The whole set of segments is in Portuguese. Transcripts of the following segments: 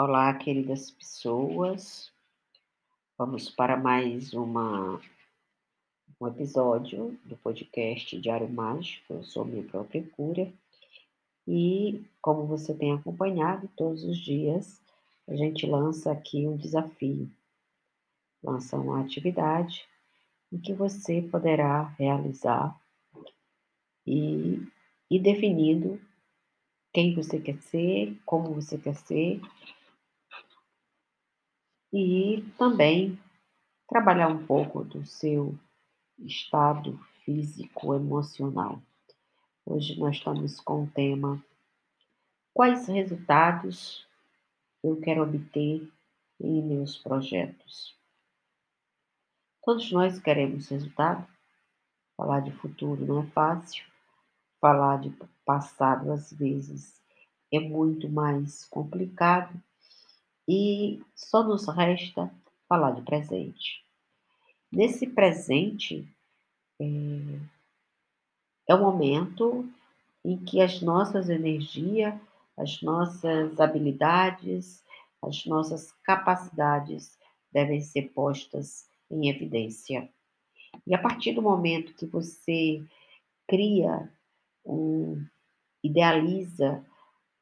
Olá, queridas pessoas. Vamos para mais uma, um episódio do podcast Diário Mágico. Eu sou minha própria cura. E como você tem acompanhado, todos os dias a gente lança aqui um desafio, lança uma atividade em que você poderá realizar e ir definindo quem você quer ser, como você quer ser e também trabalhar um pouco do seu estado físico emocional. Hoje nós estamos com o tema Quais resultados eu quero obter em meus projetos? Todos nós queremos resultado. Falar de futuro não é fácil. Falar de passado, às vezes, é muito mais complicado e só nos resta falar de presente. Nesse presente é, é o momento em que as nossas energias, as nossas habilidades, as nossas capacidades devem ser postas em evidência. E a partir do momento que você cria, um, idealiza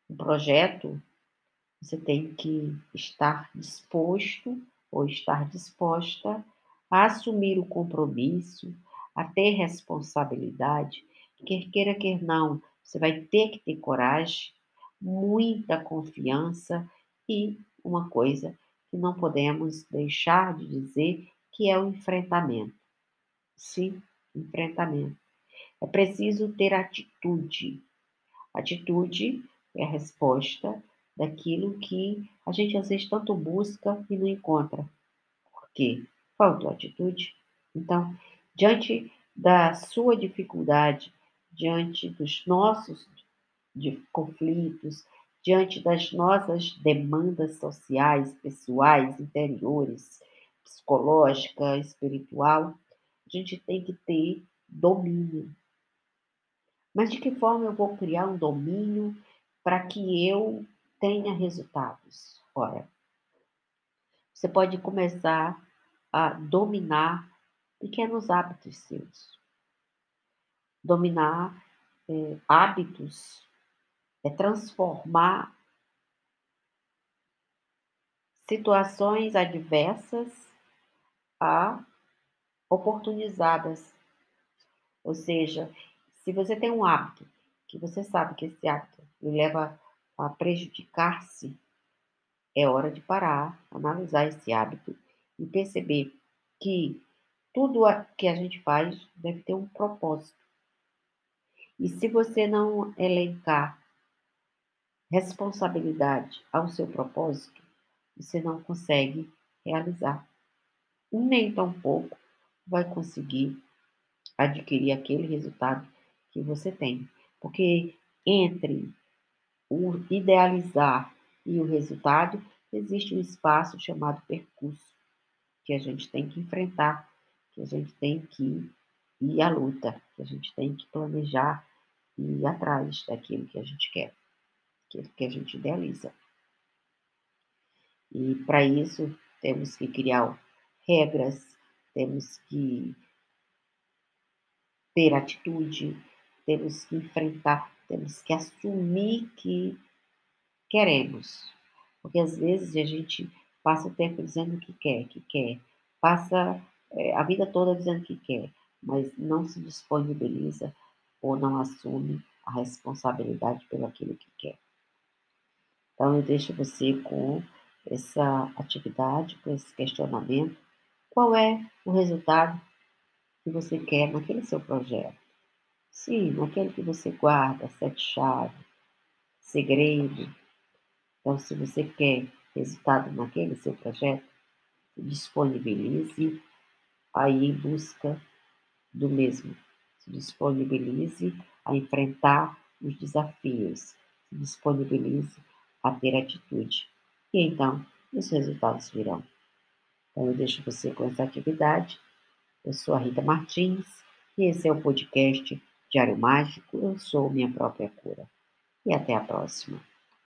um projeto, você tem que estar disposto ou estar disposta a assumir o compromisso, a ter responsabilidade, quer queira, quer não, você vai ter que ter coragem, muita confiança e uma coisa que não podemos deixar de dizer que é o enfrentamento. Sim, enfrentamento. É preciso ter atitude. Atitude é a resposta daquilo que a gente às vezes tanto busca e não encontra. Por quê? Faltou atitude. Então, diante da sua dificuldade, diante dos nossos de conflitos, diante das nossas demandas sociais, pessoais, interiores, psicológica, espiritual, a gente tem que ter domínio. Mas de que forma eu vou criar um domínio para que eu tenha resultados. Ora, você pode começar a dominar pequenos hábitos seus. Dominar é, hábitos é transformar situações adversas a oportunizadas. Ou seja, se você tem um hábito que você sabe que esse hábito leva a prejudicar-se, é hora de parar, analisar esse hábito e perceber que tudo que a gente faz deve ter um propósito. E se você não elencar responsabilidade ao seu propósito, você não consegue realizar. Nem tão pouco vai conseguir adquirir aquele resultado que você tem. Porque entre o idealizar e o resultado, existe um espaço chamado percurso, que a gente tem que enfrentar, que a gente tem que ir à luta, que a gente tem que planejar e ir atrás daquilo que a gente quer, que a gente idealiza. E para isso temos que criar regras, temos que ter atitude, temos que enfrentar temos que assumir que queremos. Porque às vezes a gente passa o tempo dizendo que quer, que quer, passa é, a vida toda dizendo que quer, mas não se disponibiliza ou não assume a responsabilidade pelo aquilo que quer. Então eu deixo você com essa atividade, com esse questionamento. Qual é o resultado que você quer naquele seu projeto? Sim, naquele que você guarda, sete chaves, segredo. Então, se você quer resultado naquele seu projeto, disponibilize aí em busca do mesmo. Se disponibilize a enfrentar os desafios. Se disponibilize a ter atitude. E então, os resultados virão. Então, eu deixo você com essa atividade. Eu sou a Rita Martins e esse é o podcast Diário Mágico, eu sou minha própria cura. E até a próxima.